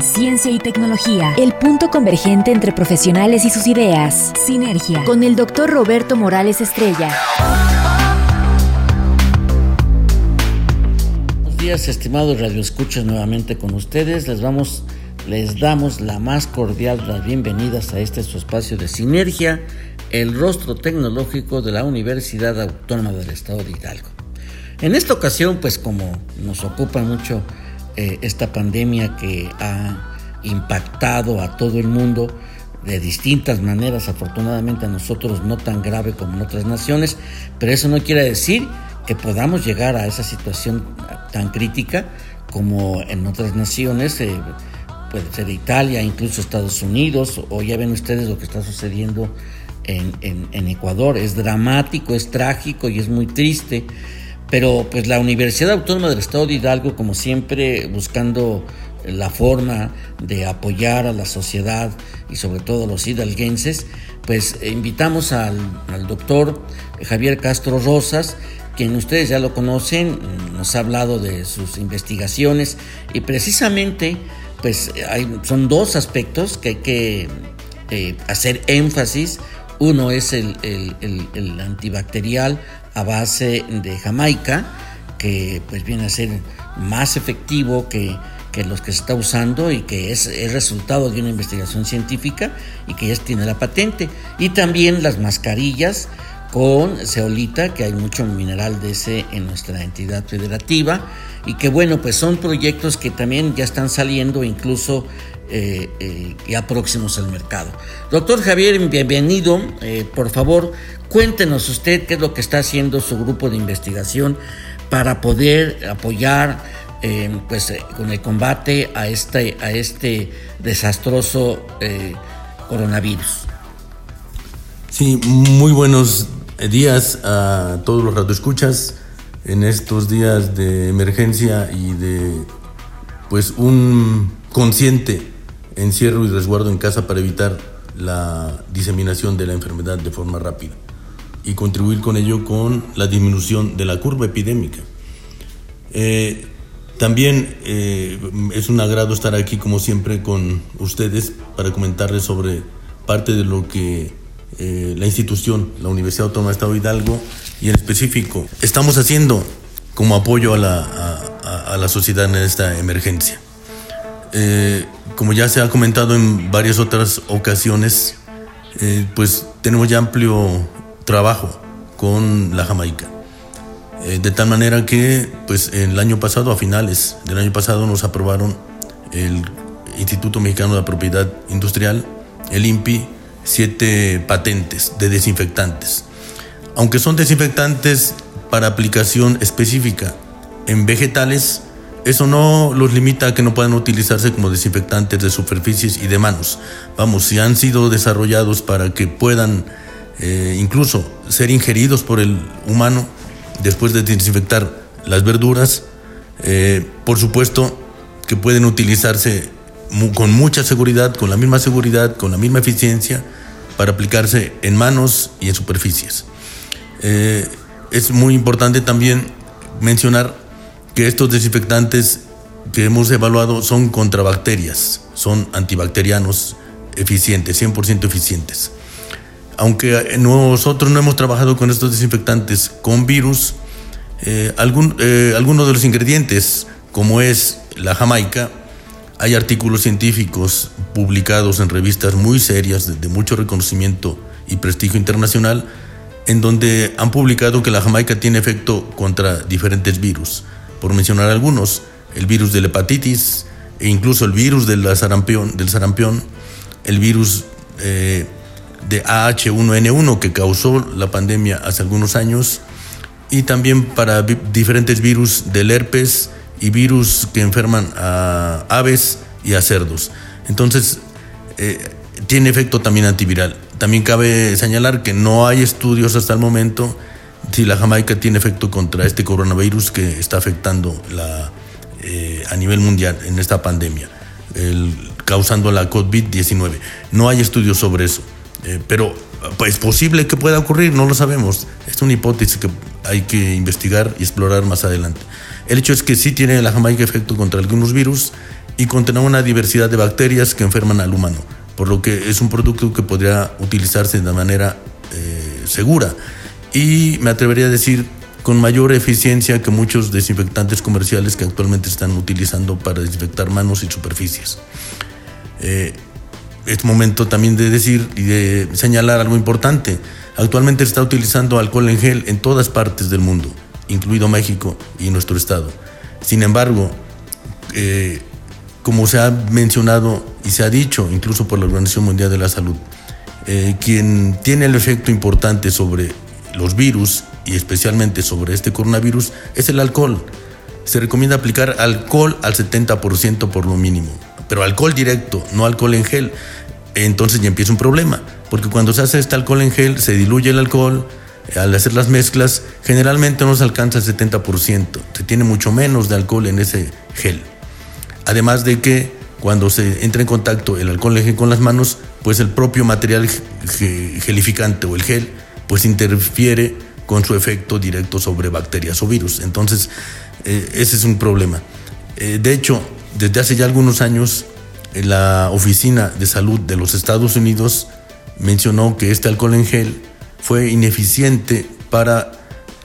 Ciencia y tecnología, el punto convergente entre profesionales y sus ideas. Sinergia, con el doctor Roberto Morales Estrella. Buenos días, estimados radioescuchas, nuevamente con ustedes. Les vamos, les damos la más cordial las bienvenidas a este su espacio de Sinergia, el rostro tecnológico de la Universidad Autónoma del Estado de Hidalgo. En esta ocasión, pues como nos ocupa mucho eh, esta pandemia que ha impactado a todo el mundo de distintas maneras, afortunadamente a nosotros no tan grave como en otras naciones, pero eso no quiere decir que podamos llegar a esa situación tan crítica como en otras naciones, eh, puede ser Italia, incluso Estados Unidos, o ya ven ustedes lo que está sucediendo en, en Ecuador. Es dramático, es trágico y es muy triste. Pero pues la Universidad Autónoma del Estado de Hidalgo, como siempre, buscando la forma de apoyar a la sociedad y sobre todo a los hidalguenses, pues invitamos al, doctor Javier Castro Rosas, quien ustedes ya lo conocen, nos ha hablado de sus investigaciones y precisamente pues son dos aspectos que hay que eh, hacer énfasis. Uno es el antibacterial a base de Jamaica, que pues viene a ser más efectivo que, los que se está usando y que es el resultado de una investigación científica y que ya tiene la patente. Y también las mascarillas con ceolita, que hay mucho mineral de ese en nuestra entidad federativa y que bueno, pues son proyectos que también ya están saliendo incluso eh, eh, ya próximos al mercado. Doctor Javier, bienvenido. Eh, por favor, cuéntenos usted qué es lo que está haciendo su grupo de investigación para poder apoyar pues, con el combate a este, a este desastroso coronavirus. Sí, muy buenos días a todos los radioescuchas en estos días de emergencia y de pues un consciente encierro y resguardo en casa para evitar la diseminación de la enfermedad de forma rápida y contribuir con ello con la disminución de la curva epidémica. Eh, también eh, es un agrado estar aquí como siempre con ustedes para comentarles sobre parte de lo que eh, la institución, la Universidad Autónoma de Estado Hidalgo y en específico estamos haciendo como apoyo a la, a la sociedad en esta emergencia. Como ya se ha comentado en varias otras ocasiones, pues tenemos ya amplio trabajo con la Jamaica. Eh, de tal manera que, pues el año pasado, a finales del año pasado, nos aprobaron el Instituto Mexicano de la Propiedad Industrial, el INPI, siete patentes de desinfectantes. Aunque son desinfectantes para aplicación específica en vegetales, eso no los limita a que no puedan utilizarse como desinfectantes de superficies y de manos. Vamos, si han sido desarrollados para que puedan eh, incluso ser ingeridos por el humano después de desinfectar las verduras, eh, por supuesto que pueden utilizarse con mucha seguridad, con la misma seguridad, con la misma eficiencia para aplicarse en manos y en superficies. Eh, es muy importante también mencionar que estos desinfectantes que hemos evaluado son contra bacterias, son antibacterianos eficientes, 100% eficientes. Aunque nosotros no hemos trabajado con estos desinfectantes con virus, eh, eh, algunos de los ingredientes, como es la jamaica, hay artículos científicos publicados en revistas muy serias de mucho reconocimiento y prestigio internacional, en donde han publicado que la jamaica tiene efecto contra diferentes virus. Por mencionar algunos, el virus de la hepatitis e incluso el virus del sarampión, el virus eh, de AH1N1 que causó la pandemia hace algunos años, y también para diferentes virus del herpes y virus que enferman a aves y a cerdos. Entonces, eh, tiene efecto también antiviral. También cabe señalar que no hay estudios hasta el momento si la Jamaica tiene efecto contra este coronavirus que está afectando eh, a nivel mundial en esta pandemia, causando la COVID-19. No hay estudios sobre eso, eh, pero pues, es posible que pueda ocurrir, no lo sabemos. Es una hipótesis que hay que investigar y explorar más adelante. El hecho es que sí tiene la Jamaica efecto contra algunos virus y contiene una diversidad de bacterias que enferman al humano, por lo que es un producto que podría utilizarse de manera eh, segura y me atrevería a decir con mayor eficiencia que muchos desinfectantes comerciales que actualmente están utilizando para desinfectar manos y superficies. Eh, es momento también de decir y de señalar algo importante. Actualmente se está utilizando alcohol en gel en todas partes del mundo, incluido México y nuestro estado. Sin embargo, eh, como se ha mencionado y se ha dicho, incluso por la Organización Mundial de la Salud, eh, quien tiene el efecto importante sobre los virus y especialmente sobre este coronavirus es el alcohol. Se recomienda aplicar alcohol al 70% por lo mínimo, pero alcohol directo, no alcohol en gel. Entonces ya empieza un problema, porque cuando se hace este alcohol en gel se diluye el alcohol, al hacer las mezclas generalmente no se alcanza el 70%, se tiene mucho menos de alcohol en ese gel. Además de que cuando se entra en contacto el alcohol en gel con las manos, pues el propio material gelificante o el gel pues interfiere con su efecto directo sobre bacterias o virus. Entonces, eh, ese es un problema. Eh, de hecho, desde hace ya algunos años, la Oficina de Salud de los Estados Unidos mencionó que este alcohol en gel fue ineficiente para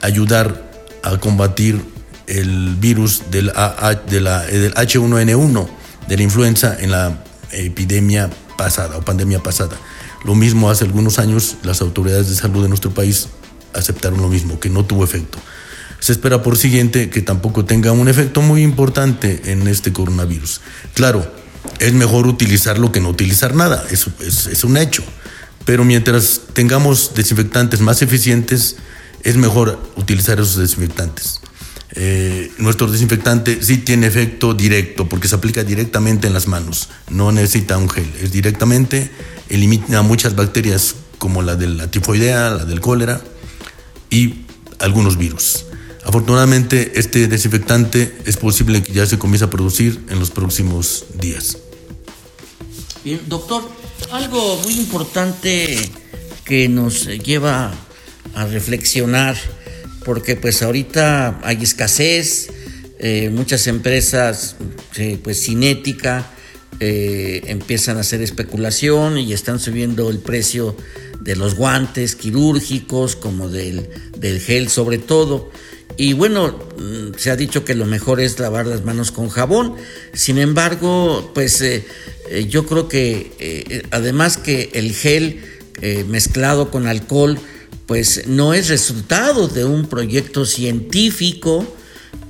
ayudar a combatir el virus del, de la, del H1N1 de la influenza en la epidemia pasada o pandemia pasada. Lo mismo hace algunos años las autoridades de salud de nuestro país aceptaron lo mismo, que no tuvo efecto. Se espera por siguiente que tampoco tenga un efecto muy importante en este coronavirus. Claro, es mejor utilizarlo que no utilizar nada, eso es, un hecho. Pero mientras tengamos desinfectantes más eficientes, es mejor utilizar esos desinfectantes. Eh, nuestro desinfectante sí tiene efecto directo porque se aplica directamente en las manos, no necesita un gel, es directamente elimina muchas bacterias como la de la tifoidea, la del cólera y algunos virus. Afortunadamente, este desinfectante es posible que ya se comience a producir en los próximos días. Bien, doctor, algo muy importante que nos lleva a reflexionar, porque pues ahorita hay escasez, eh, muchas empresas, eh, pues cinética, eh, empiezan a hacer especulación y están subiendo el precio de los guantes quirúrgicos, como del, gel sobre todo. Y bueno, se ha dicho que lo mejor es lavar las manos con jabón. Sin embargo, pues eh, eh, yo creo que además que el gel mezclado con alcohol, pues no es resultado de un proyecto científico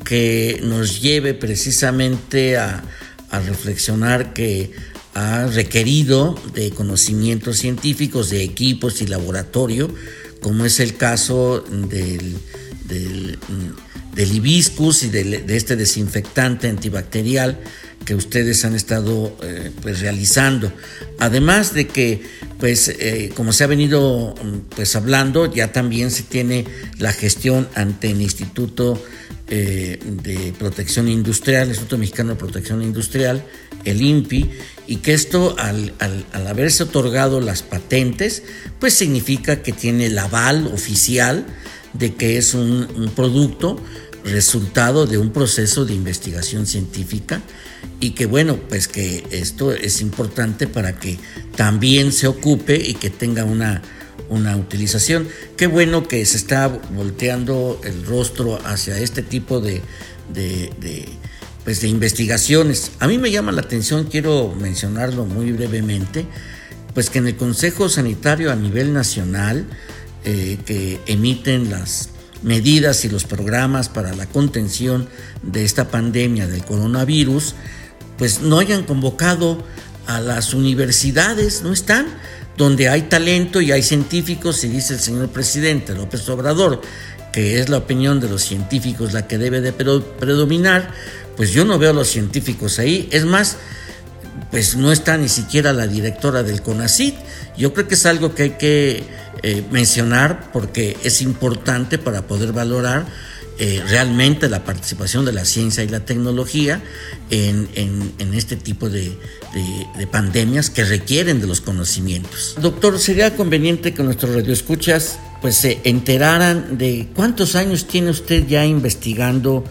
que nos lleve precisamente a reflexionar que ha requerido de conocimientos científicos, de equipos y laboratorio, como es el caso del, del, hibiscus y de este desinfectante antibacterial que ustedes han estado eh, pues realizando. Además de que, pues, eh, como se ha venido pues hablando, ya también se tiene la gestión ante el Instituto eh, de Protección Industrial, Instituto Mexicano de Protección Industrial, el INPI, y que esto al, haberse otorgado las patentes, pues significa que tiene el aval oficial de que es un, producto resultado de un proceso de investigación científica y que bueno, pues que esto es importante para que también se ocupe y que tenga una una utilización. Qué bueno que se está volteando el rostro hacia este tipo de, pues de investigaciones. A mí me llama la atención, quiero mencionarlo muy brevemente, pues que en el Consejo Sanitario a nivel nacional, eh, que emiten las medidas y los programas para la contención de esta pandemia del coronavirus, pues no hayan convocado a las universidades, no están donde hay talento y hay científicos, y dice el señor presidente López Obrador, que es la opinión de los científicos la que debe de predominar, pues yo no veo a los científicos ahí. Es más, pues no está ni siquiera la directora del CONACIT. Yo creo que es algo que hay que eh, mencionar porque es importante para poder valorar eh, realmente la participación de la ciencia y la tecnología en, este tipo de, pandemias que requieren de los conocimientos. Doctor, ¿sería conveniente que nuestros radioescuchas pues se enteraran de cuántos años tiene usted ya investigando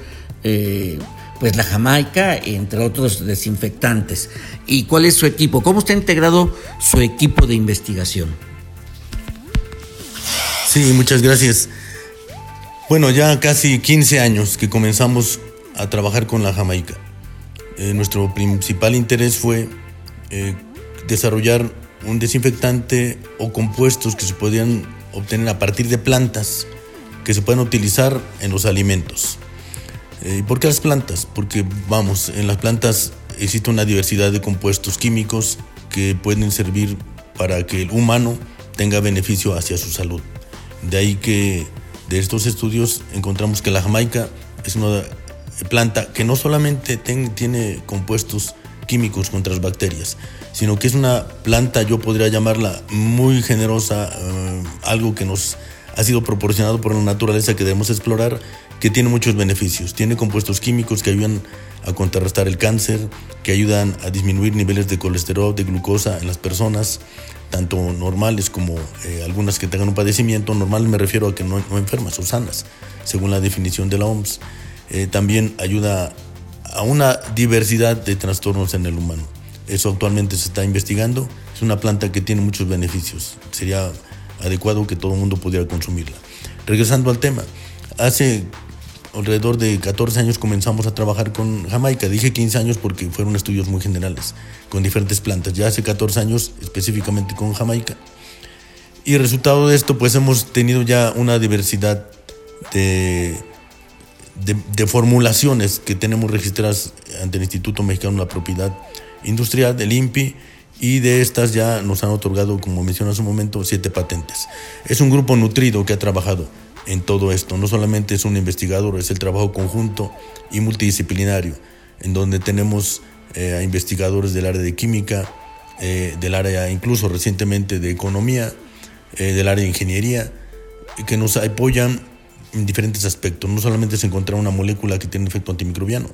eh, pues la Jamaica, entre otros desinfectantes? ¿Y cuál es su equipo? ¿Cómo está integrado su equipo de investigación? Sí, muchas gracias. Bueno, ya casi 15 años que comenzamos a trabajar con la Jamaica. Eh, nuestro principal interés fue eh, desarrollar un desinfectante o compuestos que se podían obtener a partir de plantas que se pueden utilizar en los alimentos. Eh, ¿Y por qué las plantas? Porque, vamos, en las plantas existe una diversidad de compuestos químicos que pueden servir para que el humano tenga beneficio hacia su salud. De ahí que de estos estudios encontramos que la jamaica es una planta que no solamente tiene compuestos químicos contra las bacterias, sino que es una planta, yo podría llamarla muy generosa, eh, algo que nos ha sido proporcionado por la naturaleza que debemos explorar, que tiene muchos beneficios. Tiene compuestos químicos que ayudan a contrarrestar el cáncer, que ayudan a disminuir niveles de colesterol, de glucosa en las personas, tanto normales como eh, algunas que tengan un padecimiento. Normal me refiero a que no, enfermas o sanas, según la definición de la OMS. Eh, también ayuda a una diversidad de trastornos en el humano. Eso actualmente se está investigando. Es una planta que tiene muchos beneficios. Sería adecuado que todo el mundo pudiera consumirla. Regresando al tema, hace alrededor de 14 años comenzamos a trabajar con Jamaica. Dije 15 años porque fueron estudios muy generales, con diferentes plantas. Ya hace 14 años específicamente con Jamaica. Y resultado de esto, pues hemos tenido ya una diversidad de, formulaciones que tenemos registradas ante el Instituto Mexicano de la Propiedad Industrial, del INPI, y de estas ya nos han otorgado, como mencioné hace un momento, siete patentes. Es un grupo nutrido que ha trabajado en todo esto. No solamente es un investigador, es el trabajo conjunto y multidisciplinario, en donde tenemos eh, a investigadores del área de química, eh, del área incluso recientemente de economía, eh, del área de ingeniería, que nos apoyan en diferentes aspectos. No solamente es encontrar una molécula que tiene efecto antimicrobiano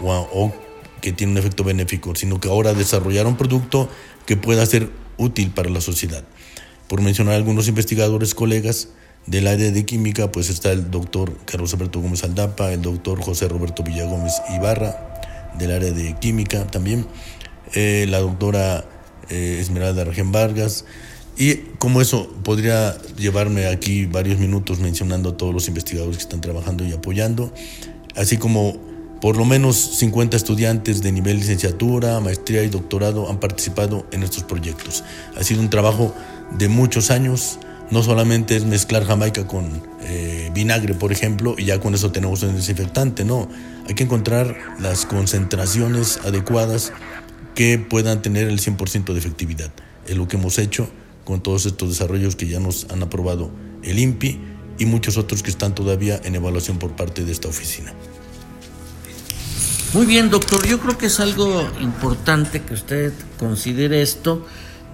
o que tiene un efecto benéfico, sino que ahora desarrollar un producto que pueda ser útil para la sociedad. Por mencionar algunos investigadores, colegas, del área de química, pues está el doctor Carlos Alberto Gómez Aldapa, el doctor José Roberto Villagómez Ibarra, del área de química también, eh, la doctora eh, Esmeralda Regén Vargas, y como eso podría llevarme aquí varios minutos mencionando a todos los investigadores que están trabajando y apoyando, así como por lo menos 50 estudiantes de nivel licenciatura, maestría y doctorado han participado en estos proyectos. Ha sido un trabajo de muchos años, no solamente es mezclar jamaica con eh, vinagre, por ejemplo, y ya con eso tenemos un desinfectante, no. Hay que encontrar las concentraciones adecuadas que puedan tener el 100% de efectividad. Es lo que hemos hecho con todos estos desarrollos que ya nos han aprobado el INPI y muchos otros que están todavía en evaluación por parte de esta oficina. Muy bien, doctor. Yo creo que es algo importante que usted considere esto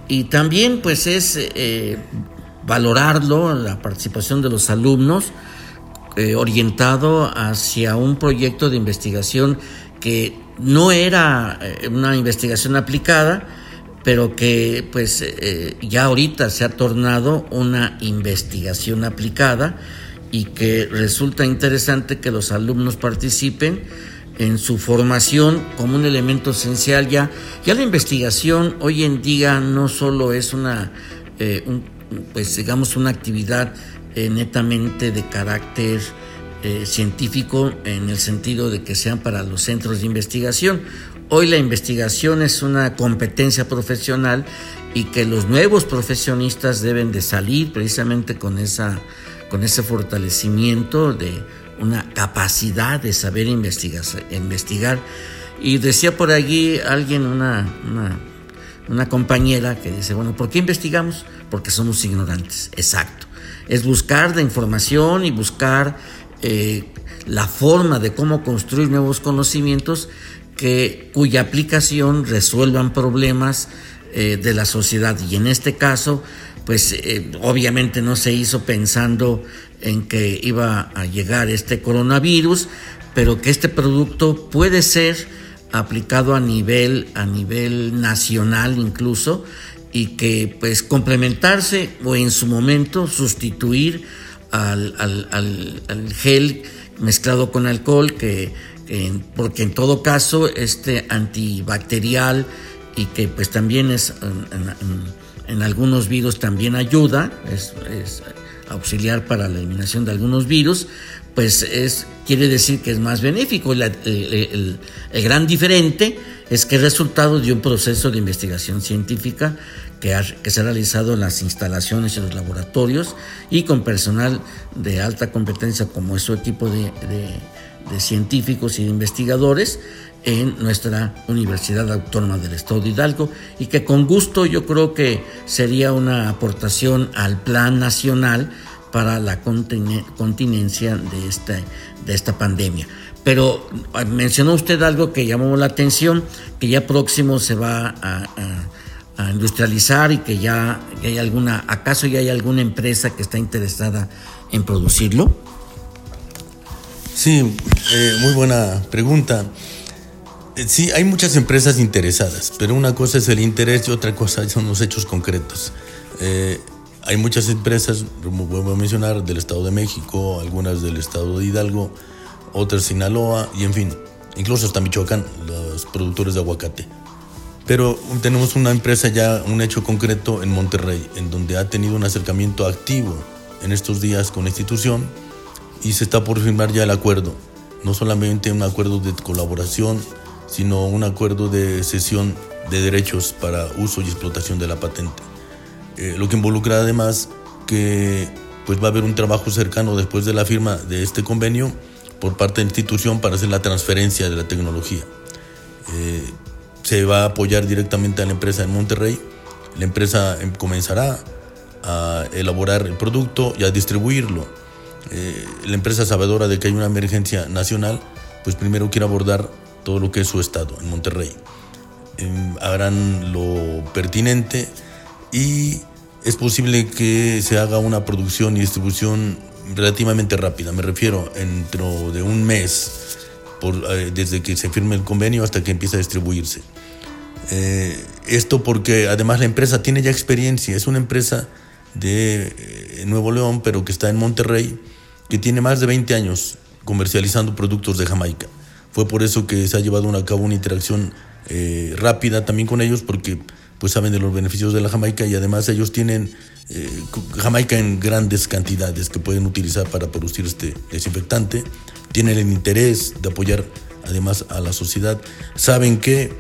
y también pues es eh, valorarlo, la participación de los alumnos, eh, orientado hacia un proyecto de investigación que no era eh, una investigación aplicada, pero que pues eh, ya ahorita se ha tornado una investigación aplicada y que resulta interesante que los alumnos participen en su formación como un elemento esencial ya ya la investigación hoy en día no solo es una un pues digamos una actividad eh, netamente de carácter eh, científico en el sentido de que sean para los centros de investigación. Hoy la investigación es una competencia profesional y que los nuevos profesionistas deben de salir precisamente con, esa, con ese fortalecimiento de capacidad de saber investigar. investigar. Y decía por allí alguien, una, una compañera que dice, bueno, ¿por qué investigamos? Porque somos ignorantes, exacto. Es buscar la información y buscar eh, la forma de cómo construir nuevos conocimientos que, cuya aplicación resuelvan problemas eh, de la sociedad. Y en este caso, pues eh, obviamente no se hizo pensando en que iba a llegar este coronavirus, pero que este producto puede ser aplicado a nivel, a nivel nacional incluso, y que pues complementarse o en su momento sustituir al, gel mezclado con alcohol, que, porque en todo caso este antibacterial y que pues también es en, algunos virus también ayuda, es, auxiliar para la eliminación de algunos virus, pues es, quiere decir que es más benéfico. el, el, gran diferente es que es resultado de un proceso de investigación científica que, que, se ha realizado en las instalaciones, en los laboratorios y con personal de alta competencia como es su equipo de, de científicos y de investigadores en nuestra Universidad Autónoma del Estado de Hidalgo y que con gusto yo creo que sería una aportación al Plan Nacional para la continencia de esta, de esta pandemia. Pero ah, mencionó usted algo que llamó la atención, que ya próximo se va a, industrializar y que ya hay alguna, ¿acaso ya hay alguna empresa que está interesada en producirlo? Sí, eh, muy buena pregunta. Eh, sí, hay muchas empresas interesadas, pero una cosa es el interés y otra cosa son los hechos concretos. Eh, hay muchas empresas, como vuelvo a mencionar, del Estado de México, algunas del Estado de Hidalgo, otras Sinaloa y en fin, incluso hasta Michoacán, los productores de aguacate. Pero tenemos una empresa ya, un hecho concreto en Monterrey, en donde ha tenido un acercamiento activo en estos días con la institución y se está por firmar ya el acuerdo. No solamente un acuerdo de colaboración, sino un acuerdo de cesión de derechos para uso y explotación de la patente. Eh, lo que involucra además que pues va a haber un trabajo cercano después de la firma de este convenio por parte de la institución para hacer la transferencia de la tecnología. Eh, se va a apoyar directamente a la empresa en Monterrey. La empresa em, comenzará a elaborar el producto y a distribuirlo. Eh, la empresa sabedora de que hay una emergencia nacional, pues primero quiere abordar todo lo que es su estado, en Monterrey. Em, harán lo pertinente y es posible que se haga una producción y distribución relativamente rápida. Me refiero dentro de un mes, eh, desde que se firme el convenio hasta que empiece a distribuirse. Eh, esto porque además la empresa tiene ya experiencia, es una empresa de eh, Nuevo León, pero que está en Monterrey, que tiene más de 20 años comercializando productos de Jamaica. Fue por eso que se ha llevado a cabo una interacción eh, rápida también con ellos porque pues saben de los beneficios de la Jamaica y además ellos tienen eh, Jamaica en grandes cantidades que pueden utilizar para producir este desinfectante. Tienen el interés de apoyar además a la sociedad. Saben que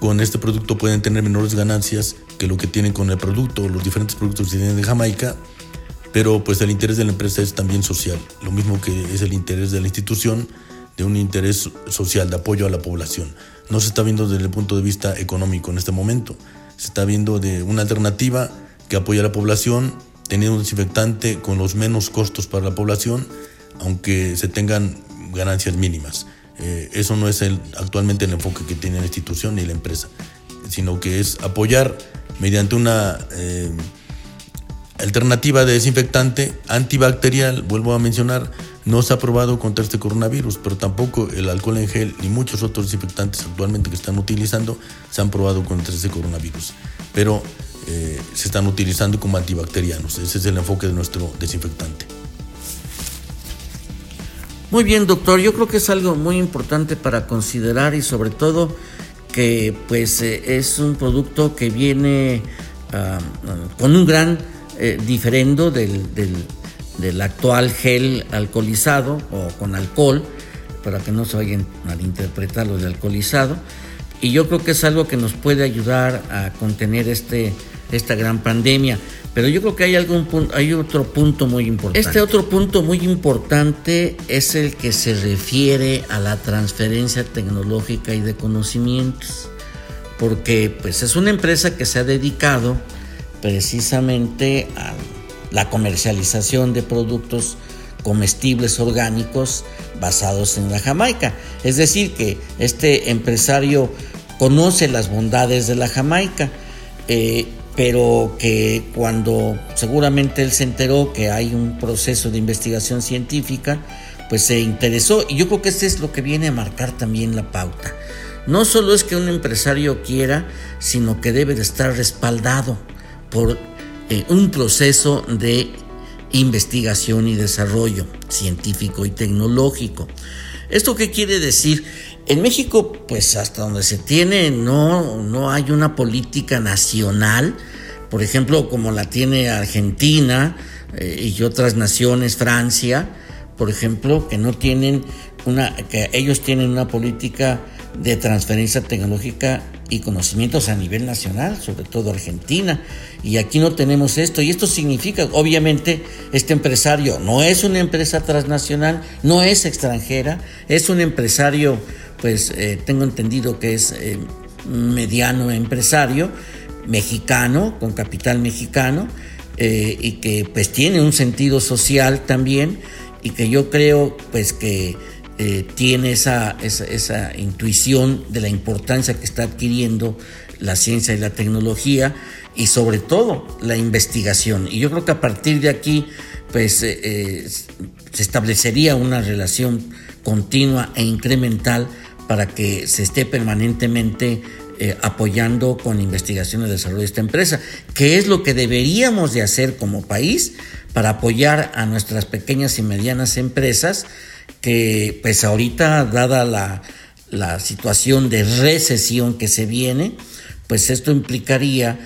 con este producto pueden tener menores ganancias que lo que tienen con el producto, los diferentes productos que tienen de Jamaica, pero pues el interés de la empresa es también social, lo mismo que es el interés de la institución de un interés social, de apoyo a la población. No se está viendo desde el punto de vista económico en este momento, se está viendo de una alternativa que apoya a la población, teniendo un desinfectante con los menos costos para la población, aunque se tengan ganancias mínimas. Eh, eso no es el, actualmente el enfoque que tiene la institución ni la empresa, sino que es apoyar mediante una eh, alternativa de desinfectante antibacterial, vuelvo a mencionar, no se ha probado contra este coronavirus, pero tampoco el alcohol en gel ni muchos otros desinfectantes actualmente que están utilizando se han probado contra este coronavirus. Pero eh, se están utilizando como antibacterianos. Ese es el enfoque de nuestro desinfectante. Muy bien, doctor. Yo creo que es algo muy importante para considerar y sobre todo que pues eh, es un producto que viene ah, con un gran eh, diferendo del, del del actual gel alcoholizado o con alcohol, para que no se vayan a malinterpretar lo de alcoholizado. Y yo creo que es algo que nos puede ayudar a contener este, esta gran pandemia. Pero yo creo que hay, algún hay otro punto muy importante. Este otro punto muy importante es el que se refiere a la transferencia tecnológica y de conocimientos. Porque pues, es una empresa que se ha dedicado precisamente a la comercialización de productos comestibles orgánicos basados en la Jamaica. Es decir, que este empresario conoce las bondades de la Jamaica, eh, pero que cuando seguramente él se enteró que hay un proceso de investigación científica, pues se interesó y yo creo que este es lo que viene a marcar también la pauta. No solo es que un empresario quiera, sino que debe de estar respaldado por eh, un proceso de investigación y desarrollo científico y tecnológico. ¿Esto qué quiere decir? En México, pues hasta donde se tiene, no, no hay una política nacional, por ejemplo, como la tiene Argentina eh, y otras naciones, Francia, por ejemplo, que no tienen una, que ellos tienen una política de transferencia tecnológica y conocimientos a nivel nacional, sobre todo Argentina. Y aquí no tenemos esto. Y esto significa, obviamente, este empresario no es una empresa transnacional, no es extranjera, es un empresario, pues eh, tengo entendido que es eh, mediano empresario, mexicano, con capital mexicano, eh, y que pues tiene un sentido social también y que yo creo pues que eh, tiene esa, esa, intuición de la importancia que está adquiriendo la ciencia y la tecnología y sobre todo la investigación. Y yo creo que a partir de aquí pues eh, eh, se establecería una relación continua e incremental para que se esté permanentemente apoyando con investigación y desarrollo de esta empresa, que es lo que deberíamos de hacer como país para apoyar a nuestras pequeñas y medianas empresas que pues ahorita dada la, la situación de recesión que se viene, pues esto implicaría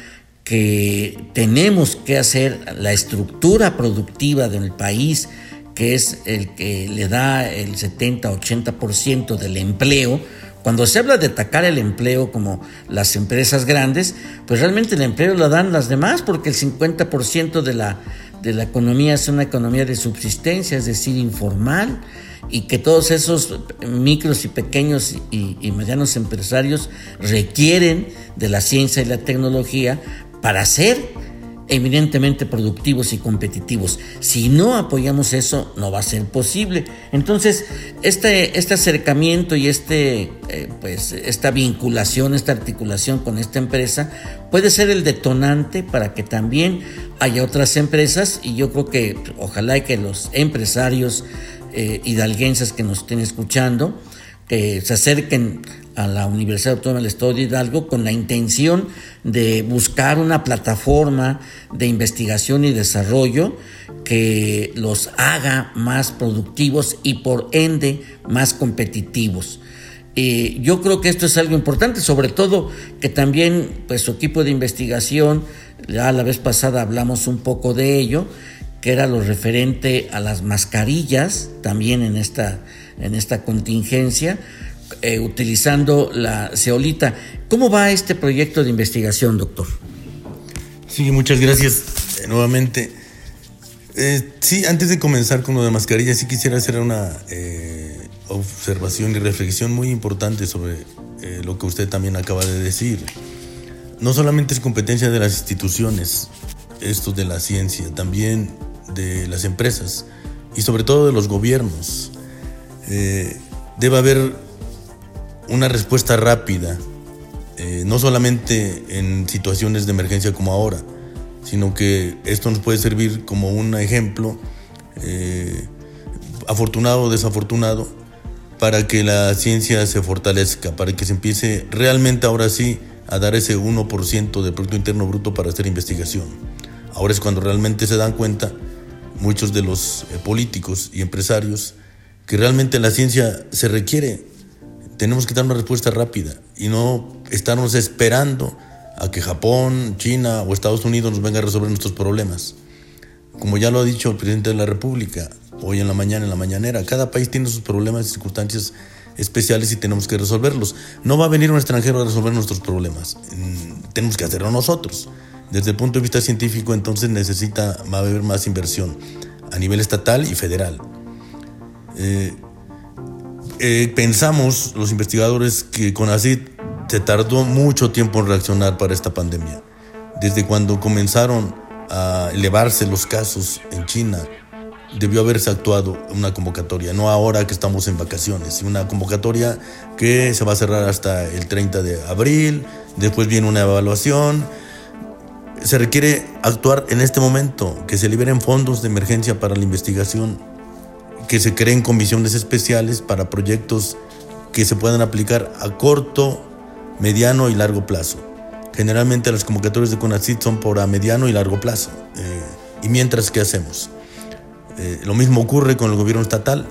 que tenemos que hacer la estructura productiva del país, que es el que le da el 70-80% del empleo, cuando se habla de atacar el empleo como las empresas grandes, pues realmente el empleo lo dan las demás porque el 50% de la, de la economía es una economía de subsistencia, es decir, informal, y que todos esos micros y pequeños y, medianos empresarios requieren de la ciencia y la tecnología para ser eminentemente productivos y competitivos. Si no apoyamos eso, no va a ser posible. Entonces, este, este acercamiento y este, eh, pues, esta vinculación, esta articulación con esta empresa puede ser el detonante para que también haya otras empresas y yo creo que ojalá que los empresarios eh, hidalguenses que nos estén escuchando, que se acerquen a la Universidad Autónoma del Estado de Hidalgo con la intención de buscar una plataforma de investigación y desarrollo que los haga más productivos y por ende más competitivos. Eh, yo creo que esto es algo importante, sobre todo que también pues, su equipo de investigación, ya la vez pasada hablamos un poco de ello, que era lo referente a las mascarillas, también en esta, en esta contingencia, eh, utilizando la ceolita. ¿Cómo va este proyecto de investigación, doctor? Sí, muchas gracias eh, nuevamente. Eh, sí, antes de comenzar con lo de mascarillas, sí quisiera hacer una observación y reflexión muy importante sobre lo que usted también acaba de decir. No solamente es competencia de las instituciones, esto de la ciencia, también de las empresas y sobre todo de los gobiernos. debe haber una respuesta rápida, eh, no solamente en situaciones de emergencia como ahora, sino que esto nos puede servir como un ejemplo, eh, afortunado o desafortunado, para que la ciencia se fortalezca, para que se empiece realmente ahora sí a dar ese 1% de Producto Interno Bruto para hacer investigación. Ahora es cuando realmente se dan cuenta muchos de los eh, políticos y empresarios que realmente la ciencia se requiere tenemos que dar una respuesta rápida y no estarnos esperando a que Japón, China o Estados Unidos nos venga a resolver nuestros problemas. Como ya lo ha dicho el presidente de la República hoy en la mañana, en la mañanera, cada país tiene sus problemas y circunstancias especiales y tenemos que resolverlos. No va a venir un extranjero a resolver nuestros problemas, mm, tenemos que hacerlo nosotros. Desde el punto de vista científico, entonces necesita va a haber más inversión a nivel estatal y federal. Eh, eh, pensamos los investigadores que CONACYT se tardó mucho tiempo en reaccionar para esta pandemia. Desde cuando comenzaron a elevarse los casos en China debió haberse actuado una convocatoria, no ahora que estamos en vacaciones, una convocatoria que se va a cerrar hasta el 30 de abril, después viene una evaluación. Se requiere actuar en este momento, que se liberen fondos de emergencia para la investigación, que se creen comisiones especiales para proyectos que se puedan aplicar a corto, mediano y largo plazo. Generalmente las convocatorias de CONACYT son por a mediano y largo plazo. Eh, ¿Y mientras qué hacemos? Eh, lo mismo ocurre con el gobierno estatal.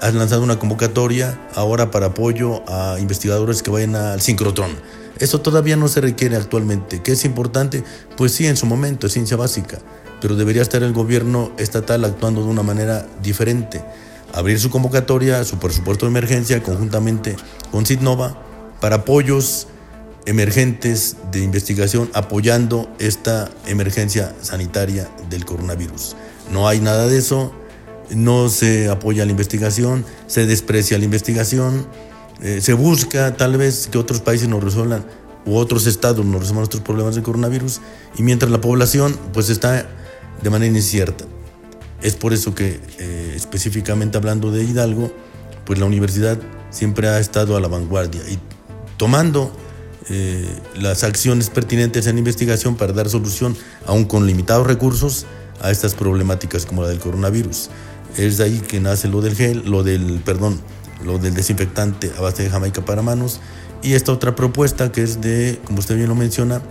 Has lanzado una convocatoria ahora para apoyo a investigadores que vayan al sincrotrón. Eso todavía no se requiere actualmente. ¿Qué es importante? Pues sí, en su momento es ciencia básica, pero debería estar el gobierno estatal actuando de una manera diferente. Abrir su convocatoria, su presupuesto de emergencia conjuntamente con Sidnova para apoyos emergentes de investigación apoyando esta emergencia sanitaria del coronavirus. No hay nada de eso, no se apoya la investigación, se desprecia la investigación, eh, se busca tal vez que otros países nos resuelvan u otros estados nos resuelvan nuestros problemas del coronavirus y mientras la población pues está de manera incierta. Es por eso que eh, específicamente hablando de Hidalgo, pues la universidad siempre ha estado a la vanguardia y tomando eh, las acciones pertinentes en investigación para dar solución, aún con limitados recursos, a estas problemáticas como la del coronavirus. Es de ahí que nace lo del gel, lo del, perdón, lo del desinfectante a base de Jamaica para manos y esta otra propuesta que es de, como usted bien lo menciona,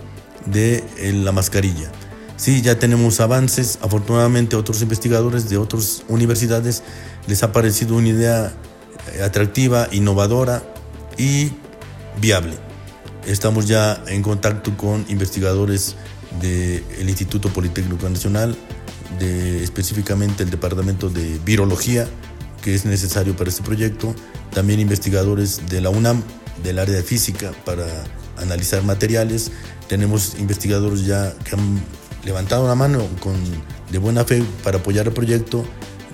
de eh, la mascarilla. Sí, ya tenemos avances. Afortunadamente, a otros investigadores de otras universidades les ha parecido una idea eh, atractiva, innovadora y viable. Estamos ya en contacto con investigadores del Instituto Politécnico Nacional, de específicamente el Departamento de Virología, que es necesario para este proyecto, también investigadores de la UNAM, del área de física, para analizar materiales. Tenemos investigadores ya que han levantado la mano con, de buena fe para apoyar el proyecto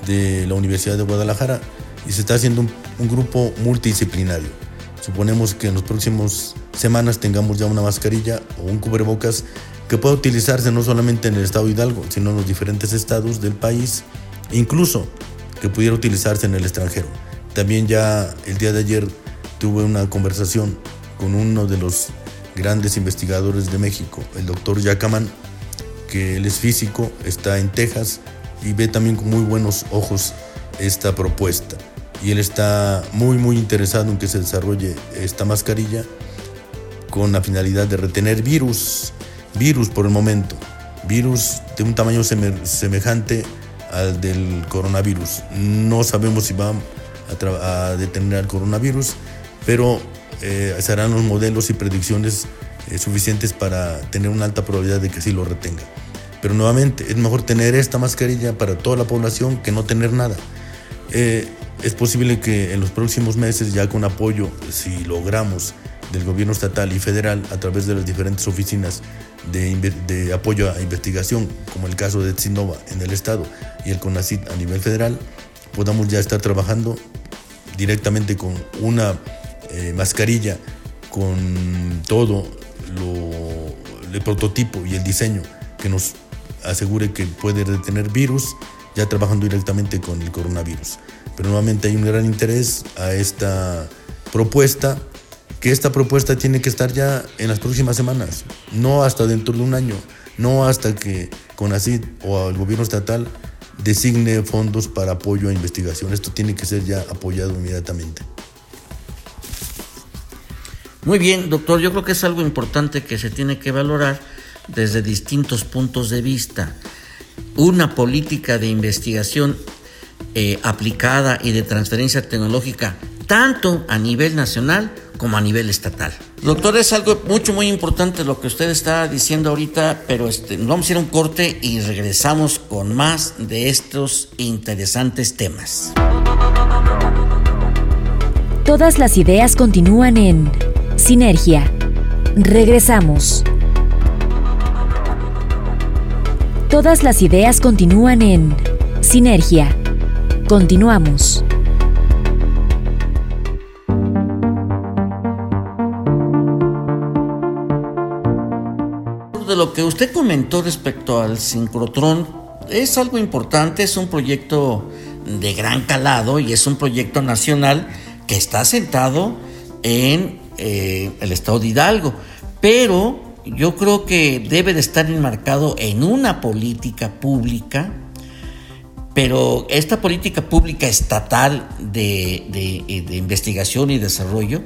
de la Universidad de Guadalajara y se está haciendo un, grupo multidisciplinario. Suponemos que en las próximas semanas tengamos ya una mascarilla o un cubrebocas que pueda utilizarse no solamente en el estado Hidalgo, sino en los diferentes estados del país, incluso que pudiera utilizarse en el extranjero. También ya el día de ayer tuve una conversación con uno de los grandes investigadores de México, el doctor Yacaman, que él es físico, está en Texas y ve también con muy buenos ojos esta propuesta. Y él está muy, muy interesado en que se desarrolle esta mascarilla con la finalidad de retener virus virus por el momento, virus de un tamaño semejante al del coronavirus. No sabemos si va a, detener al coronavirus, pero eh, serán los modelos y predicciones eh, suficientes para tener una alta probabilidad de que sí lo retenga. Pero nuevamente, es mejor tener esta mascarilla para toda la población que no tener nada. Eh, es posible que en los próximos meses, ya con apoyo, si logramos del gobierno estatal y federal a través de las diferentes oficinas de, apoyo a investigación, como el caso de Tsinova en el Estado y el CONACIT a nivel federal, podamos ya estar trabajando directamente con una eh, mascarilla, con todo lo, el prototipo y el diseño que nos asegure que puede detener virus, ya trabajando directamente con el coronavirus. Pero nuevamente hay un gran interés a esta propuesta que esta propuesta tiene que estar ya en las próximas semanas, no hasta dentro de un año, no hasta que CONACID o el gobierno estatal designe fondos para apoyo a investigación. Esto tiene que ser ya apoyado inmediatamente. Muy bien, doctor, yo creo que es algo importante que se tiene que valorar desde distintos puntos de vista. Una política de investigación eh, aplicada y de transferencia tecnológica tanto a nivel nacional como a nivel estatal. Doctor, es algo mucho, muy importante lo que usted está diciendo ahorita, pero este, vamos a ir a un corte y regresamos con más de estos interesantes temas. Todas las ideas continúan en Sinergia. Regresamos. Todas las ideas continúan en Sinergia. Continuamos. Lo que usted comentó respecto al sincrotrón, es algo importante, es un proyecto de gran calado y es un proyecto nacional que está sentado en eh, el estado de Hidalgo, pero yo creo que debe de estar enmarcado en una política pública, pero esta política pública estatal de, de investigación y desarrollo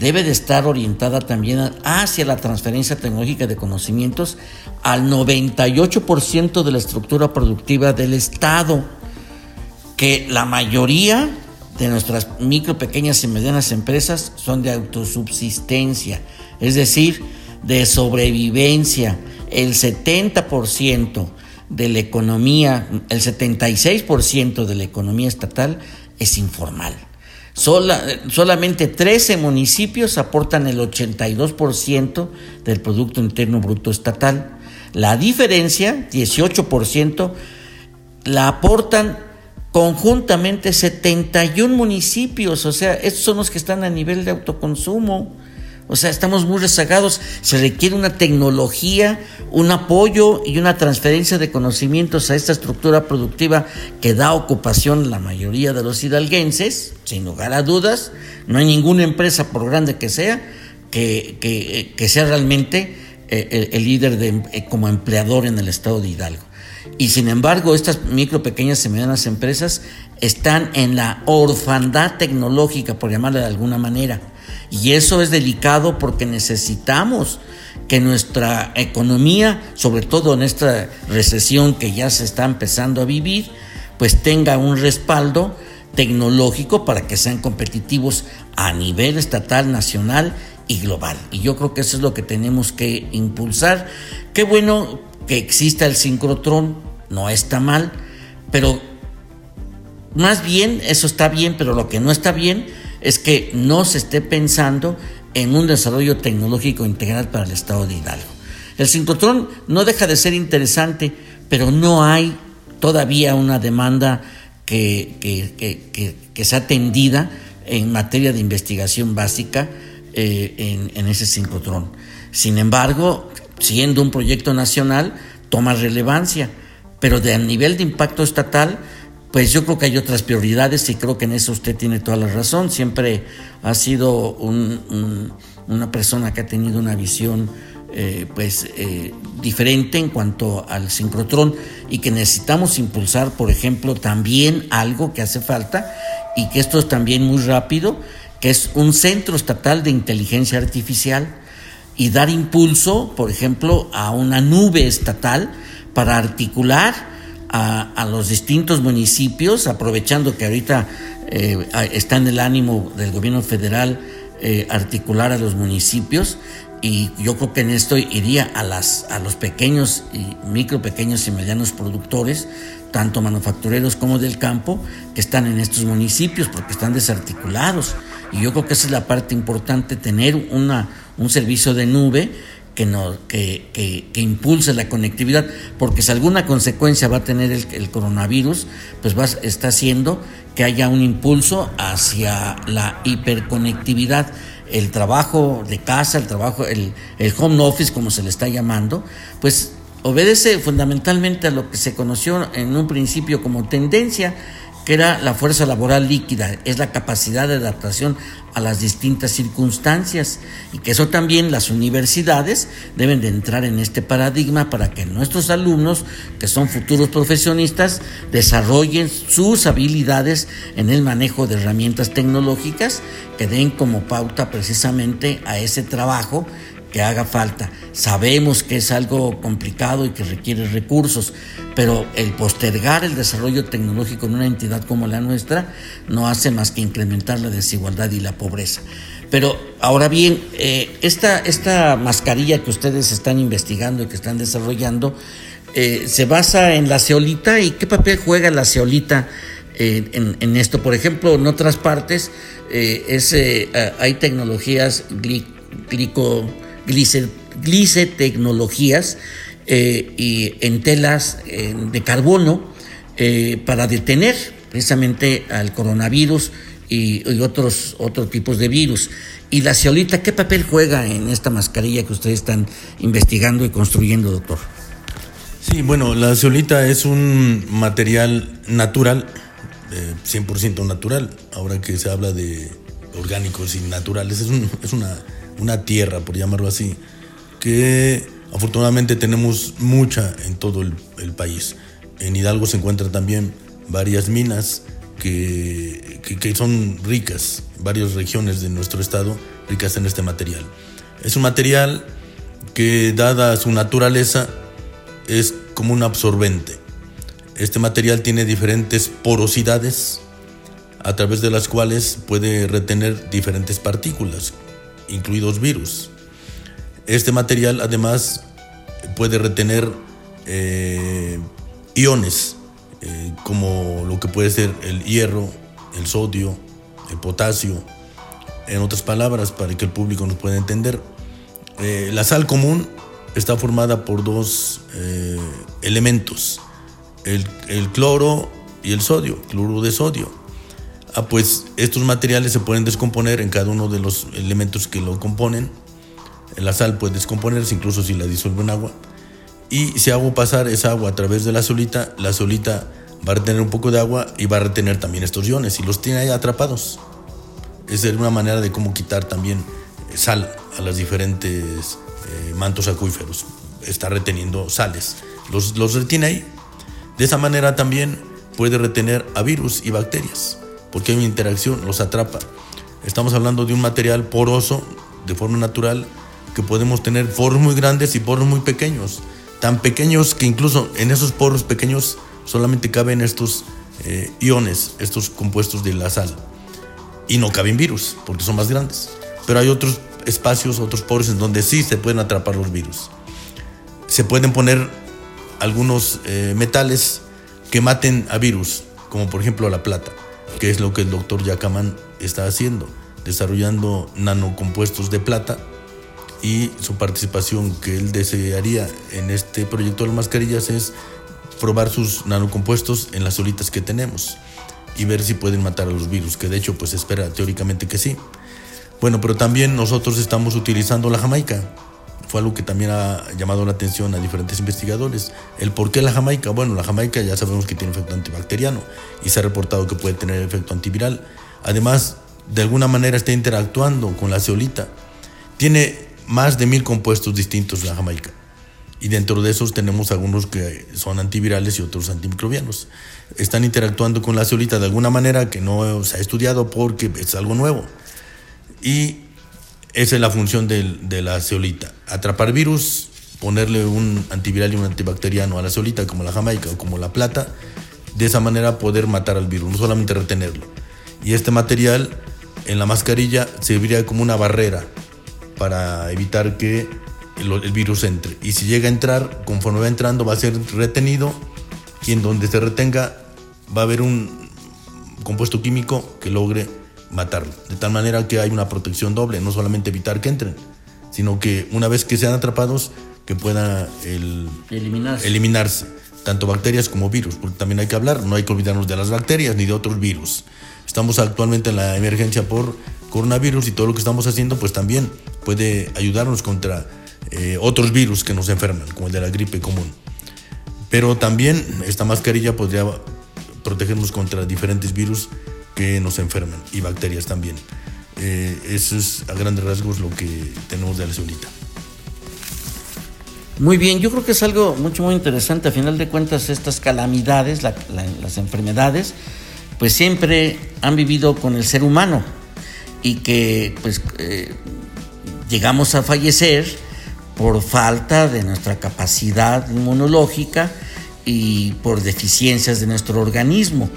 debe de estar orientada también hacia la transferencia tecnológica de conocimientos al 98% de la estructura productiva del Estado, que la mayoría de nuestras micro, pequeñas y medianas empresas son de autosubsistencia, es decir, de sobrevivencia. El 70% de la economía, el 76% de la economía estatal es informal solamente 13 municipios aportan el 82% del Producto Interno Bruto Estatal. La diferencia, 18%, la aportan conjuntamente 71 municipios, o sea, estos son los que están a nivel de autoconsumo. O sea, estamos muy rezagados. Se requiere una tecnología, un apoyo y una transferencia de conocimientos a esta estructura productiva que da ocupación a la mayoría de los hidalguenses, sin lugar a dudas. No hay ninguna empresa, por grande que sea, que, sea realmente eh, el, líder de, eh, como empleador en el estado de Hidalgo. Y sin embargo, estas micro, pequeñas y medianas empresas están en la orfandad tecnológica, por llamarla de alguna manera. Y eso es delicado porque necesitamos que nuestra economía, sobre todo en esta recesión que ya se está empezando a vivir, pues tenga un respaldo tecnológico para que sean competitivos a nivel estatal, nacional y global. Y yo creo que eso es lo que tenemos que impulsar. Qué bueno que exista el sincrotrón, no está mal, pero más bien eso está bien, pero lo que no está bien es que no se esté pensando en un desarrollo tecnológico integral para el estado de Hidalgo. El sincrotrón no deja de ser interesante, pero no hay todavía una demanda que, que, sea atendida en materia de investigación básica eh, en, ese sincrotrón. Sin embargo, siendo un proyecto nacional, toma relevancia, pero de nivel de impacto estatal, pues yo creo que hay otras prioridades y creo que en eso usted tiene toda la razón. Siempre ha sido una persona que ha tenido una visión eh, pues eh, diferente en cuanto al sincrotrón y que necesitamos impulsar, por ejemplo, también algo que hace falta y que esto es también muy rápido, que es un centro estatal de inteligencia artificial y dar impulso, por ejemplo, a una nube estatal para articular a, los distintos municipios, aprovechando que ahorita eh, está en el ánimo del gobierno federal eh, articular a los municipios y yo creo que en esto iría a, las, a los pequeños y micro, pequeños y medianos productores, tanto manufactureros como del campo, que están en estos municipios porque están desarticulados. Y yo creo que esa es la parte importante, tener una, un servicio de nube que, no, que, que, impulse la conectividad, porque si alguna consecuencia va a tener el, coronavirus, pues va, está haciendo que haya un impulso hacia la hiperconectividad. El trabajo de casa, el trabajo, el, el home office, como se le está llamando, pues obedece fundamentalmente a lo que se conoció en un principio como tendencia que era la fuerza laboral líquida, es la capacidad de adaptación a las distintas circunstancias y que eso también las universidades deben de entrar en este paradigma para que nuestros alumnos, que son futuros profesionistas, desarrollen sus habilidades en el manejo de herramientas tecnológicas que den como pauta precisamente a ese trabajo que haga falta. Sabemos que es algo complicado y que requiere recursos, pero el postergar el desarrollo tecnológico en una entidad como la nuestra no hace más que incrementar la desigualdad y la pobreza. Pero ahora bien, eh, esta, esta mascarilla que ustedes están investigando y que están desarrollando eh, se basa en la ceolita y qué papel juega la ceolita en, en, esto. Por ejemplo, en otras partes eh, hay tecnologías glico glice, tecnologías eh, y en telas eh, de carbono eh, para detener precisamente al coronavirus y, otros, otros tipos de virus. ¿Y la ceolita qué papel juega en esta mascarilla que ustedes están investigando y construyendo, doctor? Sí, bueno, la ceolita es un material natural, eh, 100% natural. Ahora que se habla de orgánicos y naturales, es, un- es una, una tierra, por llamarlo así, que afortunadamente tenemos mucha en todo el, país. En Hidalgo se encuentran también varias minas que son ricas, varias regiones de nuestro estado ricas en este material. Es un material que dada su naturaleza es como un absorbente. Este material tiene diferentes porosidades a través de las cuales puede retener diferentes partículas, incluidos virus. Este material además puede retener eh, iones, eh, como lo que puede ser el hierro, el sodio, el potasio, en otras palabras, para que el público nos pueda entender. Eh, la sal común está formada por dos elementos, el, el cloro y el sodio, cloruro de sodio. Ah, pues estos materiales se pueden descomponer en cada uno de los elementos que lo componen. La sal puede descomponerse incluso si la disuelve en agua. Y si hago pasar esa agua a través de la solita, la solita va a retener un poco de agua y va a retener también estos iones y los tiene ahí atrapados. Esa es una manera de cómo quitar también sal a los diferentes eh, mantos acuíferos. Está reteniendo sales. Los, los retiene ahí. De esa manera también puede retener a virus y bacterias, porque hay una interacción, los atrapa. Estamos hablando de un material poroso, de forma natural, que podemos tener poros muy grandes y poros muy pequeños. Tan pequeños que incluso en esos poros pequeños solamente caben estos eh, iones, estos compuestos de la sal y no caben virus porque son más grandes. Pero hay otros espacios, otros poros en donde sí se pueden atrapar los virus. Se pueden poner algunos eh, metales que maten a virus, como por ejemplo la plata, que es lo que el doctor Yacaman está haciendo, desarrollando nanocompuestos de plata y su participación que él desearía en este proyecto de las mascarillas es probar sus nanocompuestos en las solitas que tenemos y ver si pueden matar a los virus, que de hecho pues espera teóricamente que sí. Bueno, pero también nosotros estamos utilizando la jamaica. Fue algo que también ha llamado la atención a diferentes investigadores. ¿El por qué la jamaica? Bueno, la jamaica ya sabemos que tiene efecto antibacteriano y se ha reportado que puede tener efecto antiviral. Además, de alguna manera está interactuando con la ceolita. Tiene más de mil compuestos distintos la jamaica. Y dentro de esos tenemos algunos que son antivirales y otros antimicrobianos. Están interactuando con la ceolita de alguna manera que no se ha estudiado porque es algo nuevo. Y esa es la función de, la ceolita. Atrapar virus, ponerle un antiviral y un antibacteriano a la ceolita como la jamaica o como la plata. De esa manera poder matar al virus, no solamente retenerlo. Y este material en la mascarilla serviría como una barrera para evitar que el, el virus entre. Y si llega a entrar, conforme va entrando, va a ser retenido y en donde se retenga va a haber un compuesto químico que logre matarlo. De tal manera que hay una protección doble, no solamente evitar que entren, sino que una vez que sean atrapados, que pueda el, Eliminarse. eliminarse, tanto bacterias como virus, porque también hay que hablar, no hay que olvidarnos de las bacterias ni de otros virus. Estamos actualmente en la emergencia por coronavirus y todo lo que estamos haciendo pues también puede ayudarnos contra eh, otros virus que nos enferman, como el de la gripe común. Pero también esta mascarilla podría protegernos contra diferentes virus que nos enferman y bacterias también. Eh, eso es a grandes rasgos lo que tenemos de la ceolita. Muy bien, yo creo que es algo mucho muy interesante. A final de cuentas, estas calamidades, la- la- las enfermedades, pues siempre han vivido con el ser humano y que pues eh, llegamos a fallecer por falta de nuestra capacidad inmunológica y por deficiencias de nuestro organismo.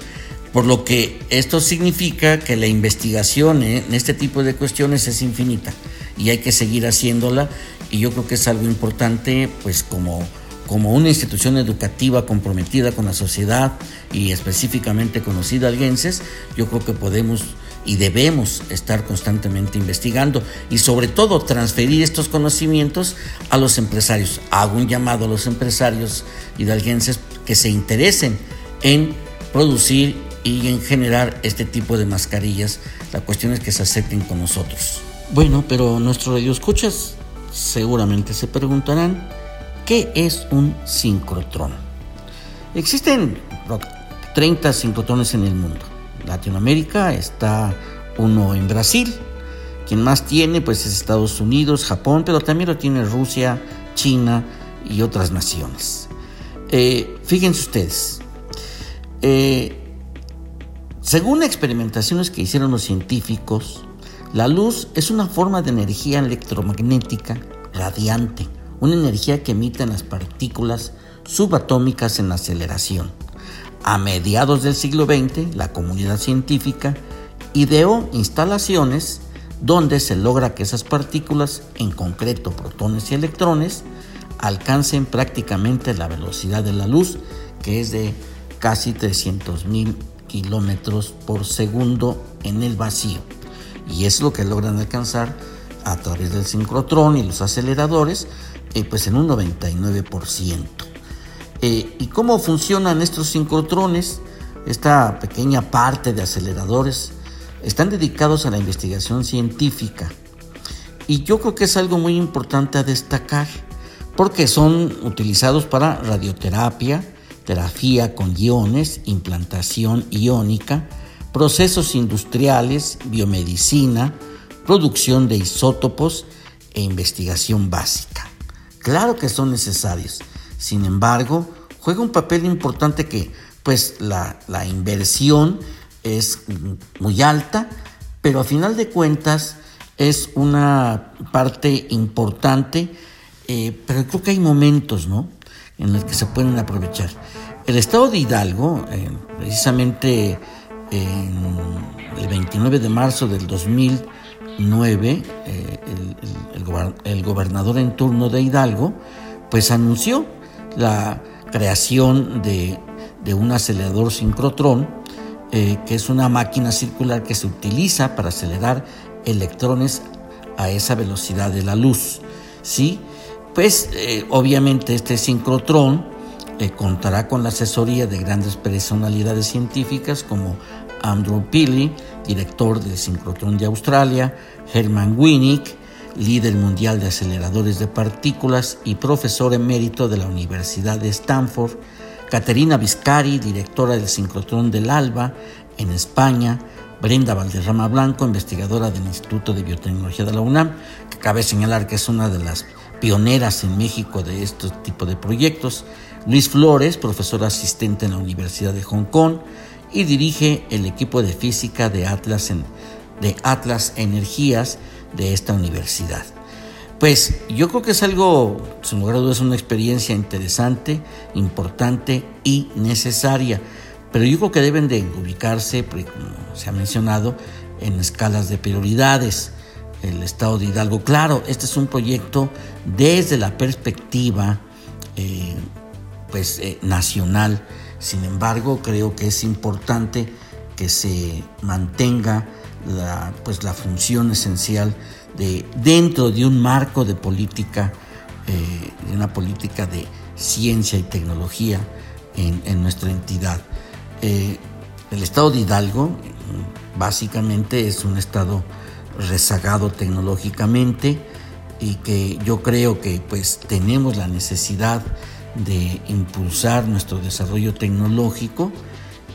Por lo que esto significa que la investigación en este tipo de cuestiones es infinita y hay que seguir haciéndola y yo creo que es algo importante pues como, como una institución educativa comprometida con la sociedad y específicamente con los hidalguenses, yo creo que podemos y debemos estar constantemente investigando y sobre todo transferir estos conocimientos a los empresarios. Hago un llamado a los empresarios hidalguenses que se interesen en producir y en generar este tipo de mascarillas. La cuestión es que se acerquen con nosotros. Bueno, pero nuestros radioescuchas seguramente se preguntarán ¿Qué es un sincrotrón? Existen 30 sincrotrones en el mundo. Latinoamérica está uno en Brasil. Quien más tiene pues es Estados Unidos, Japón, pero también lo tiene Rusia, China y otras naciones. Eh, fíjense ustedes, eh, según experimentaciones que hicieron los científicos, la luz es una forma de energía electromagnética radiante, una energía que emiten las partículas subatómicas en aceleración. A mediados del siglo XX, la comunidad científica ideó instalaciones donde se logra que esas partículas, en concreto protones y electrones, alcancen prácticamente la velocidad de la luz, que es de casi 300.000 kilómetros por segundo en el vacío. Y es lo que logran alcanzar a través del sincrotrón y los aceleradores, eh, pues en un 99%. Eh, ¿Y cómo funcionan estos sincrotrones? Esta pequeña parte de aceleradores están dedicados a la investigación científica. Y yo creo que es algo muy importante a destacar, porque son utilizados para radioterapia, terapia con iones, implantación iónica, procesos industriales, biomedicina, producción de isótopos e investigación básica. Claro que son necesarios, sin embargo, juega un papel importante que pues la, inversión es muy alta, pero a final de cuentas es una parte importante, eh, pero creo que hay momentos, ¿no? En los que se pueden aprovechar. El estado de Hidalgo, eh, precisamente el 29 de marzo del 2009, eh, el, gobernador en turno de Hidalgo, pues anunció la creación de, un acelerador sincrotrón, eh, que es una máquina circular que se utiliza para acelerar electrones a esa velocidad de la luz. ¿sí? Pues obviamente este sincrotrón contará con la asesoría de grandes personalidades científicas como Andrew Pilley, director del sincrotrón de Australia, Herman Winnick, líder mundial de aceleradores de partículas y profesor emérito de la Universidad de Stanford, Caterina Viscari, directora del sincrotrón del ALBA en España, Brenda Valderrama Blanco, investigadora del Instituto de Biotecnología de la UNAM, que cabe señalar que es una de las pioneras en México de este tipo de proyectos, Luis Flores, profesor asistente en la Universidad de Hong Kong, y dirige el equipo de física de Atlas, de Atlas Energías de esta universidad. Pues yo creo que es algo, sin lugar a dudas, una experiencia interesante, importante y necesaria, pero yo creo que deben de ubicarse, como se ha mencionado, en escalas de prioridades. El estado de Hidalgo, claro, este es un proyecto desde la perspectiva eh, pues, eh, nacional, sin embargo, creo que es importante que se mantenga la, pues, la función esencial de dentro de un marco de política, eh, de una política de ciencia y tecnología en, nuestra entidad. Eh, el estado de Hidalgo básicamente es un estado rezagado tecnológicamente y que yo creo que pues tenemos la necesidad de impulsar nuestro desarrollo tecnológico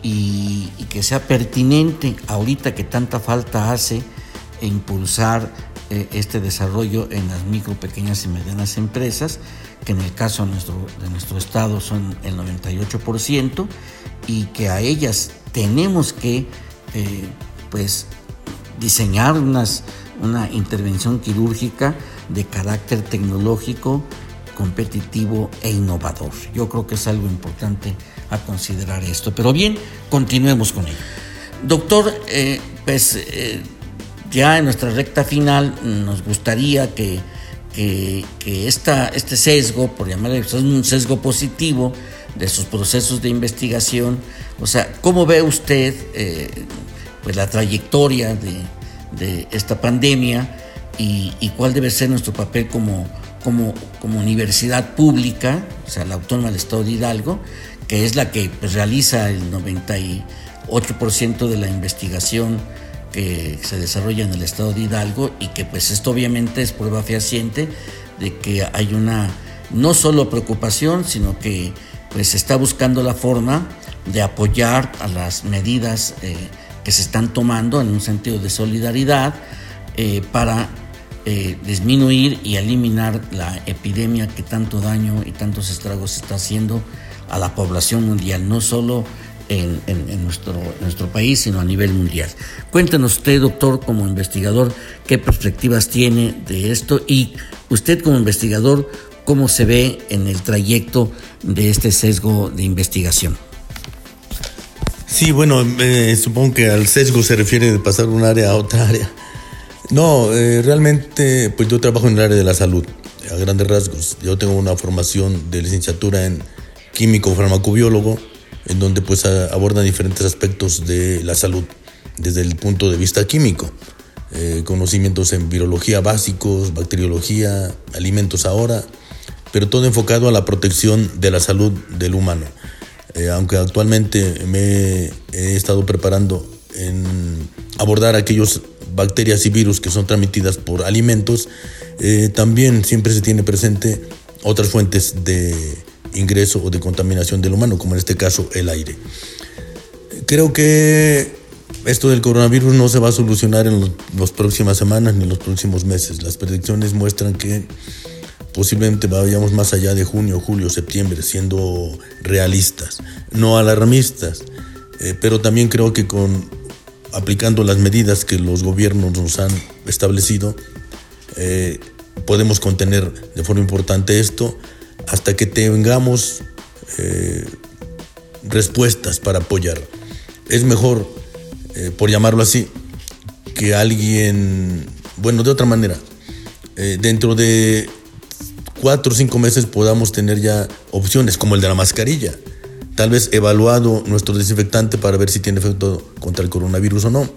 y, que sea pertinente ahorita que tanta falta hace impulsar eh, este desarrollo en las micro, pequeñas y medianas empresas, que en el caso de nuestro, de nuestro estado son el 98%, y que a ellas tenemos que eh, pues, diseñar unas, una intervención quirúrgica de carácter tecnológico competitivo e innovador. Yo creo que es algo importante a considerar esto. Pero bien, continuemos con ello. Doctor, eh, pues eh, ya en nuestra recta final nos gustaría que, que, este sesgo, por llamarle un sesgo positivo de sus procesos de investigación, o sea, ¿cómo ve usted eh, pues la trayectoria de, de esta pandemia y, cuál debe ser nuestro papel como como, como universidad pública, o sea, la Autónoma del Estado de Hidalgo, que es la que pues, realiza el 98% de la investigación que se desarrolla en el Estado de Hidalgo y que pues esto obviamente es prueba fehaciente de que hay una no solo preocupación, sino que pues se está buscando la forma de apoyar a las medidas eh, que se están tomando en un sentido de solidaridad eh, para eh, disminuir y eliminar la epidemia que tanto daño y tantos estragos está haciendo a la población mundial, no solo en, nuestro, nuestro país, sino a nivel mundial. Cuéntenos usted, doctor, como investigador, qué perspectivas tiene de esto y usted como investigador, cómo se ve en el trayecto de este sesgo de investigación. Sí, bueno, eh, supongo que al sesgo se refiere de pasar de un área a otra área. No, eh, realmente, pues yo trabajo en el área de la salud, a grandes rasgos. Yo tengo una formación de licenciatura en químico farmacobiólogo, en donde pues abordan diferentes aspectos de la salud desde el punto de vista químico. Eh, conocimientos en virología básicos, bacteriología, alimentos ahora, pero todo enfocado a la protección de la salud del humano. Eh, aunque actualmente me he estado preparando en abordar aquellos bacterias y virus que son transmitidas por alimentos, eh, también siempre se tiene presente otras fuentes de ingreso o de contaminación del humano, como en este caso el aire. Creo que esto del coronavirus no se va a solucionar en las próximas semanas ni en los próximos meses. Las predicciones muestran que posiblemente vayamos más allá de junio, julio, septiembre, siendo realistas, no alarmistas, eh, pero también creo que con aplicando las medidas que los gobiernos nos han establecido, eh, podemos contener de forma importante esto hasta que tengamos eh, respuestas para apoyar. Es mejor, por llamarlo así, que alguien, bueno, de otra manera, dentro de cuatro o cinco meses podamos tener ya opciones como el de la mascarilla. Tal vez evaluado nuestro desinfectante para ver si tiene efecto contra el coronavirus o no.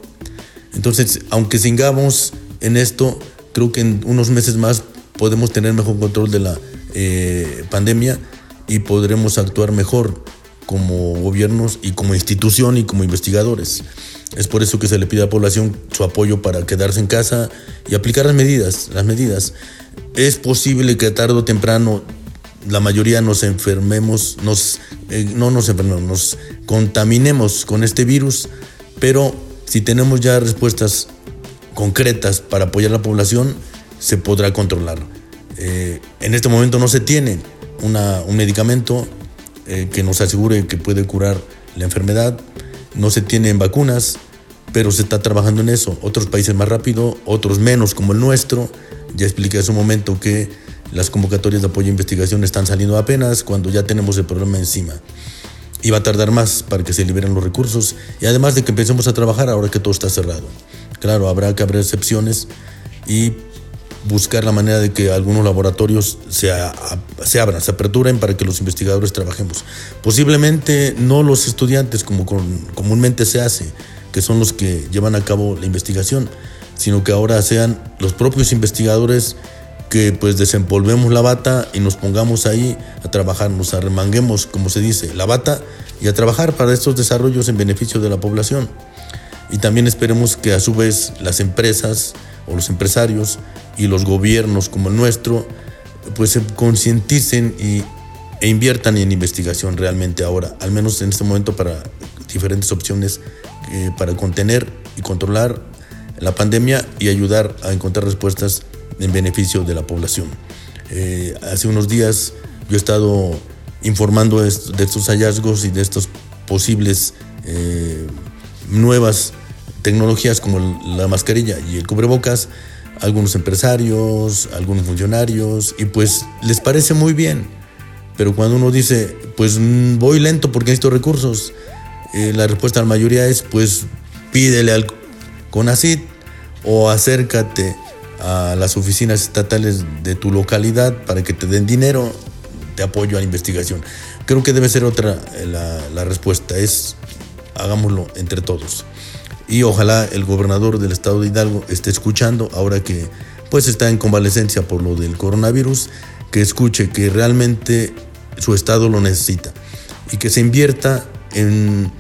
Entonces, aunque sigamos en esto, creo que en unos meses más podemos tener mejor control de la eh, pandemia y podremos actuar mejor como gobiernos y como institución y como investigadores. Es por eso que se le pide a la población su apoyo para quedarse en casa y aplicar las medidas, las medidas es posible que tarde o temprano la mayoría nos enfermemos, nos, eh, no nos enfermemos, nos contaminemos con este virus, pero si tenemos ya respuestas concretas para apoyar a la población, se podrá controlar. Eh, en este momento no se tiene un medicamento eh, que nos asegure que puede curar la enfermedad, no se tienen vacunas, pero se está trabajando en eso. Otros países más rápido, otros menos como el nuestro. Ya expliqué hace un momento que las convocatorias de apoyo a investigación están saliendo apenas cuando ya tenemos el problema encima. Y va a tardar más para que se liberen los recursos y además de que empecemos a trabajar ahora que todo está cerrado. Claro, habrá que abrir excepciones y buscar la manera de que algunos laboratorios se, se abran, se aperturen para que los investigadores trabajemos. Posiblemente no los estudiantes como comúnmente se hace, que son los que llevan a cabo la investigación, sino que ahora sean los propios investigadores que pues desempolvemos la bata y nos pongamos ahí a trabajar, nos arremanguemos, como se dice, la bata y a trabajar para estos desarrollos en beneficio de la población. Y también esperemos que a su vez las empresas o los empresarios y los gobiernos como el nuestro pues se concienticen y, e inviertan en investigación realmente ahora, al menos en este momento para diferentes opciones eh, para contener y controlar la pandemia y ayudar a encontrar respuestas en beneficio de la población. Eh, hace unos días yo he estado informando de estos hallazgos y de estas posibles eh, nuevas tecnologías como la mascarilla y el cubrebocas algunos empresarios, algunos funcionarios y pues les parece muy bien. Pero cuando uno dice, pues mm, voy lento porque necesito recursos, eh, la respuesta a la mayoría es, pues pídele al CONACIT o acércate a las oficinas estatales de tu localidad para que te den dinero de apoyo a la investigación. Creo que debe ser otra eh, la, respuesta, es hagámoslo entre todos. Y ojalá el gobernador del estado de Hidalgo esté escuchando ahora que pues está en convalecencia por lo del coronavirus, que escuche que realmente su estado lo necesita y que se invierta en,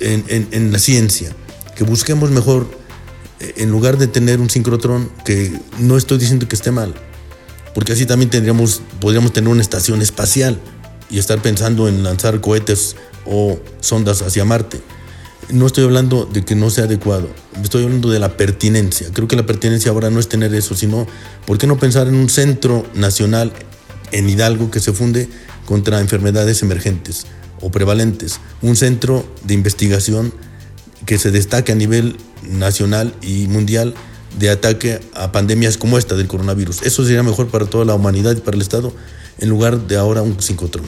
en, en la ciencia, que busquemos mejor en lugar de tener un sincrotrón, que no estoy diciendo que esté mal, porque así también tendríamos, podríamos tener una estación espacial y estar pensando en lanzar cohetes o sondas hacia Marte. No estoy hablando de que no sea adecuado, estoy hablando de la pertinencia. Creo que la pertinencia ahora no es tener eso, sino, ¿por qué no pensar en un centro nacional en Hidalgo que se funde contra enfermedades emergentes o prevalentes? Un centro de investigación que se destaque a nivel nacional y mundial de ataque a pandemias como esta del coronavirus. Eso sería mejor para toda la humanidad y para el Estado en lugar de ahora un psicotron.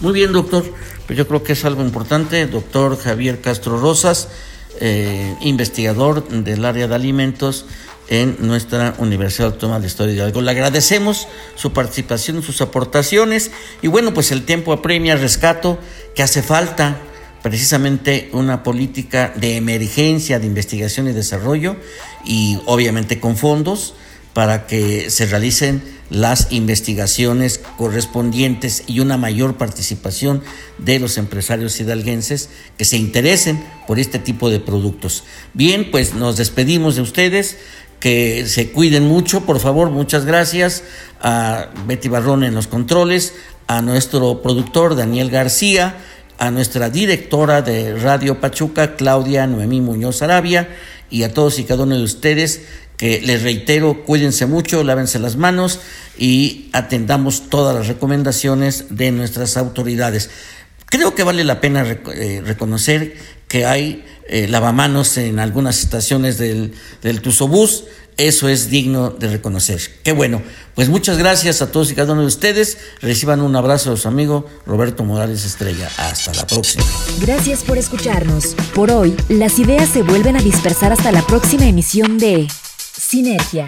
Muy bien, doctor. Pues yo creo que es algo importante. Doctor Javier Castro Rosas, eh, investigador del área de alimentos en nuestra Universidad Autónoma de Historia de Hidalgo. Le agradecemos su participación, sus aportaciones y bueno, pues el tiempo apremia, rescato, que hace falta precisamente una política de emergencia de investigación y desarrollo y obviamente con fondos para que se realicen las investigaciones correspondientes y una mayor participación de los empresarios hidalguenses que se interesen por este tipo de productos. Bien, pues nos despedimos de ustedes, que se cuiden mucho, por favor, muchas gracias a Betty Barrón en los controles, a nuestro productor Daniel García, a nuestra directora de Radio Pachuca, Claudia Noemí Muñoz Arabia, y a todos y cada uno de ustedes que les reitero, cuídense mucho, lávense las manos y atendamos todas las recomendaciones de nuestras autoridades. Creo que vale la pena eh, reconocer que hay eh, lavamanos en algunas estaciones del, del. Eso es digno de reconocer. Qué bueno. Pues muchas gracias a todos y cada uno de ustedes. Reciban un abrazo de su amigo Roberto Morales Estrella. Hasta la próxima. Gracias por escucharnos. Por hoy, las ideas se vuelven a dispersar hasta la próxima emisión de Sinergia